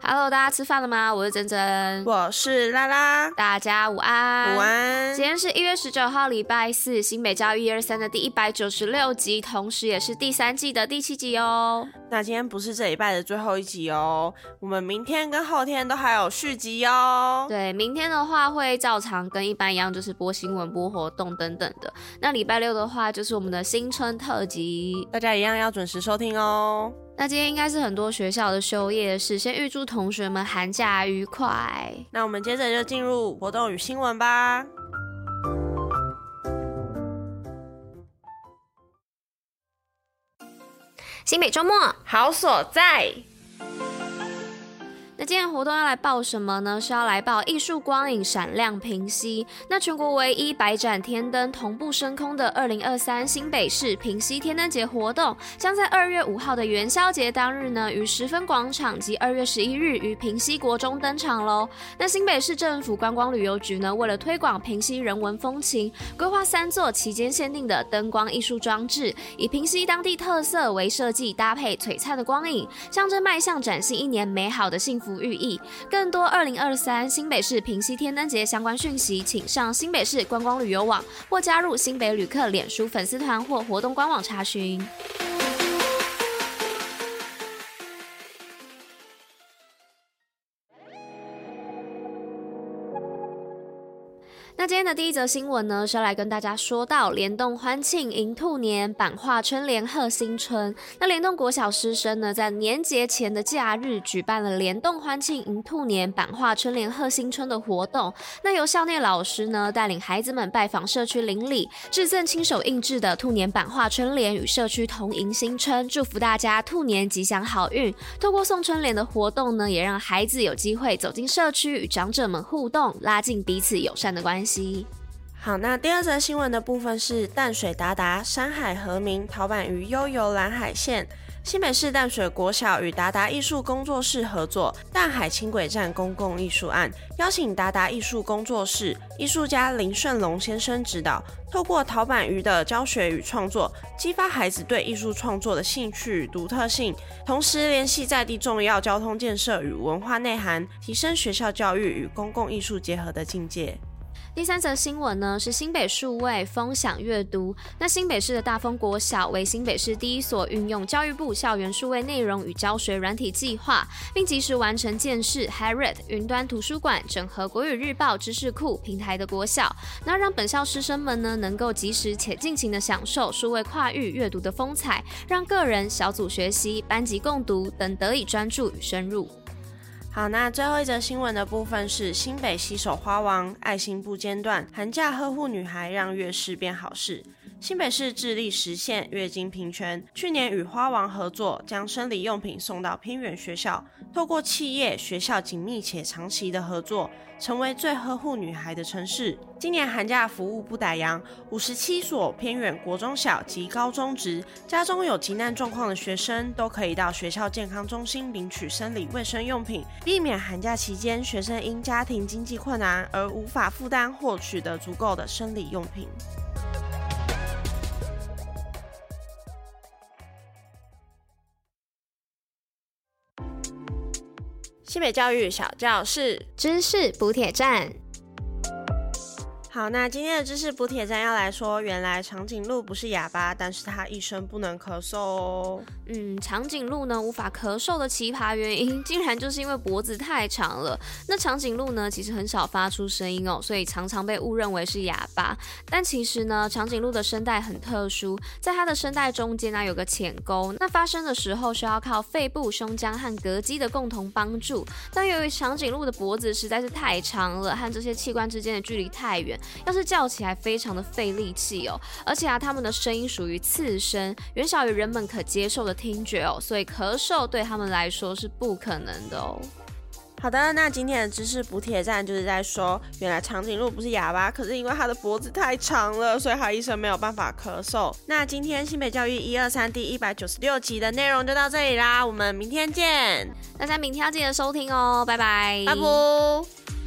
Hello，大家吃饭了吗？我是珍珍，我是拉拉，大家午安。午安。今天是一月十九号，礼拜四，新北教育一二三的第一百九十六集，同时也是第三季的第七集哦。那今天不是这礼拜的最后一集哦，我们明天跟后天都还有续集哦。对，明天的话会照常跟一般一样，就是播新闻、播活动等等的。那礼拜六的话就是我们的新春特辑，大家一样要准时收听哦。那今天应该是很多学校的休业日，先预祝同学们寒假愉快。那我们接着就进入活动与新闻吧。新北周末好所在。今天活动要来报什么呢？是要来报艺术光影闪亮平溪。那全国唯一百盏天灯同步升空的二零二三新北市平溪天灯节活动，将在二月五号的元宵节当日呢，于十分广场及二月十一日于平溪国中登场喽。那新北市政府观光旅游局呢，为了推广平溪人文风情，规划三座期间限定的灯光艺术装置，以平溪当地特色为设计，搭配璀璨的光影，象征迈向崭新一年美好的幸福。寓意更多二零二三新北市平西天灯节相关讯息，请上新北市观光旅游网或加入新北旅客脸书粉丝团或活动官网查询。那今天的第一则新闻呢，是要来跟大家说到联动欢庆迎兔年，版画春联贺新春。那联动国小师生呢，在年节前的假日举办了联动欢庆迎兔年，版画春联贺新春的活动。那由校内老师呢，带领孩子们拜访社区邻里，致赠亲手印制的兔年版画春联，与社区同迎新春，祝福大家兔年吉祥好运。透过送春联的活动呢，也让孩子有机会走进社区，与长者们互动，拉近彼此友善的关系。好，那第二则新闻的部分是淡水达达山海和鸣陶板鱼悠游蓝海线。新北市淡水国小与达达艺术工作室合作淡海轻轨站公共艺术案，邀请达达艺术工作室艺术家林顺龙先生指导，透过陶板鱼的教学与创作，激发孩子对艺术创作的兴趣与独特性，同时联系在地重要交通建设与文化内涵，提升学校教育与公共艺术结合的境界。第三则新闻呢，是新北数位风享阅读。那新北市的大丰国小为新北市第一所运用教育部校园数位内容与教学软体计划，并及时完成建设 HiRead 云端图书馆、整合国语日报知识库平台的国小，那让本校师生们呢能够及时且尽情的享受数位跨域阅读的风采，让个人、小组学习、班级共读等得以专注与深入。好，那最后一则新闻的部分是新北西手花王，爱心不间断，寒假呵护女孩，让月事变好事。新北市致力实现月经平权，去年与花王合作，将生理用品送到偏远学校，透过企业、学校紧密且长期的合作，成为最呵护女孩的城市。今年寒假服务不打烊，五十七所偏远国中小及高中职，家中有急难状况的学生，都可以到学校健康中心领取生理卫生用品，避免寒假期间学生因家庭经济困难而无法负担或取得足够的生理用品。新北教育小教室，知识补铁站。好，那今天的知识补铁站要来说，原来长颈鹿不是哑巴，但是它一生不能咳嗽哦。嗯，长颈鹿呢无法咳嗽的奇葩原因，竟然就是因为脖子太长了。那长颈鹿呢其实很少发出声音哦，所以常常被误认为是哑巴。但其实呢，长颈鹿的声带很特殊，在它的声带中间呢有个浅沟，那发声的时候需要靠肺部、胸腔和膈肌的共同帮助。但由于长颈鹿的脖子实在是太长了，和这些器官之间的距离太远。要是叫起来非常的费力气哦，而且啊，他们的声音属于次声，远小于人们可接受的听觉哦，所以咳嗽对他们来说是不可能的哦。好的，那今天的知识补铁站就是在说，原来长颈鹿不是哑巴，可是因为它的脖子太长了，所以它一生没有办法咳嗽。那今天新北教育一二三第一百九十六集的内容就到这里啦，我们明天见，大家明天要记得收听哦，拜拜，拜拜。